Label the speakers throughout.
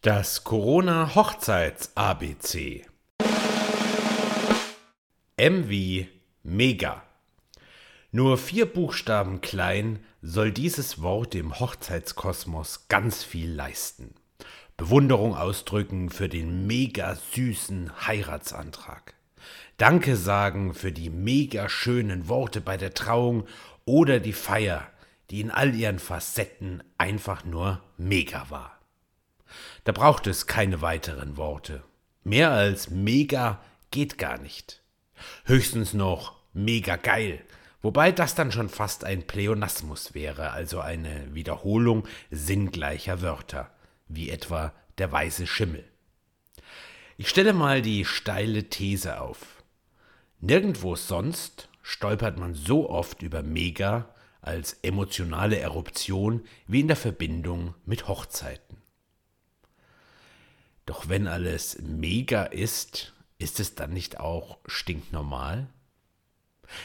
Speaker 1: Das Corona-Hochzeits-ABC. M Mega. Nur vier Buchstaben klein soll dieses Wort im Hochzeitskosmos ganz viel leisten. Bewunderung ausdrücken für den mega süßen Heiratsantrag. Danke sagen für die mega schönen Worte bei der Trauung oder die Feier, die in all ihren Facetten einfach nur mega war. Da braucht es keine weiteren Worte. Mehr als mega geht gar nicht. Höchstens noch mega geil, wobei das dann schon fast ein Pleonasmus wäre, also eine Wiederholung sinngleicher Wörter, wie etwa der weiße Schimmel. Ich stelle mal die steile These auf. Nirgendwo sonst stolpert man so oft über mega als emotionale Eruption wie in der Verbindung mit Hochzeiten. Wenn alles mega ist, ist es dann nicht auch stinknormal?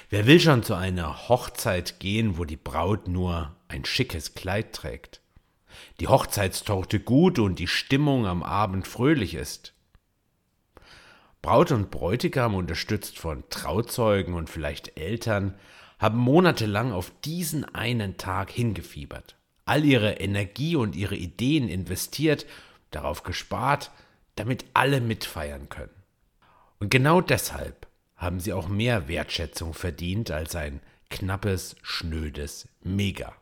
Speaker 1: Wer will schon zu einer Hochzeit gehen, wo die Braut nur ein schickes Kleid trägt? Die Hochzeitstorte gut und die Stimmung am Abend fröhlich ist? Braut und Bräutigam, unterstützt von Trauzeugen und vielleicht Eltern, haben monatelang auf diesen einen Tag hingefiebert, all ihre Energie und ihre Ideen investiert darauf gespart, damit alle mitfeiern können. Und genau deshalb haben sie auch mehr Wertschätzung verdient als ein knappes, schnödes Mega.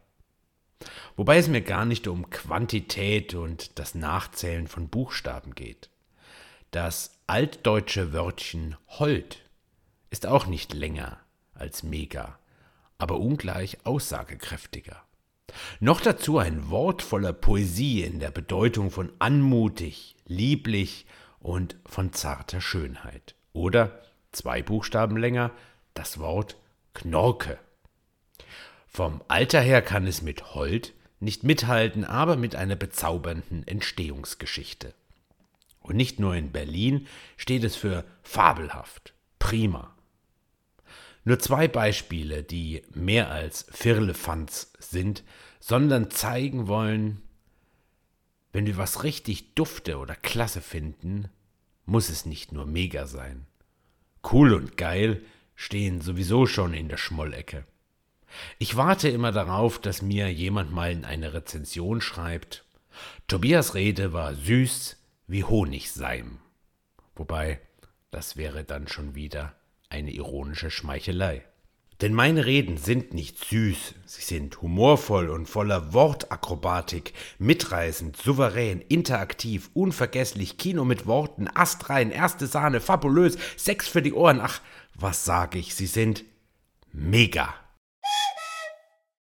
Speaker 1: Wobei es mir gar nicht um Quantität und das Nachzählen von Buchstaben geht. Das altdeutsche Wörtchen Hold ist auch nicht länger als Mega, aber ungleich aussagekräftiger. Noch dazu ein Wort voller Poesie in der Bedeutung von anmutig, lieblich und von zarter Schönheit. Oder zwei Buchstaben länger das Wort Knorke. Vom Alter her kann es mit Hold nicht mithalten, aber mit einer bezaubernden Entstehungsgeschichte. Und nicht nur in Berlin steht es für fabelhaft, prima. Nur zwei Beispiele, die mehr als Firlefanz sind, sondern zeigen wollen, wenn wir was richtig dufte oder klasse finden, muss es nicht nur mega sein. Cool und geil stehen sowieso schon in der Schmollecke. Ich warte immer darauf, dass mir jemand mal in eine Rezension schreibt, Tobias Rede war süß wie Honigseim. Wobei, das wäre dann schon wieder eine ironische Schmeichelei. Denn meine Reden sind nicht süß, sie sind humorvoll und voller Wortakrobatik, mitreißend, souverän, interaktiv, unvergesslich, Kino mit Worten, astrein, erste Sahne, fabulös, Sex für die Ohren, ach, was sag ich, sie sind mega.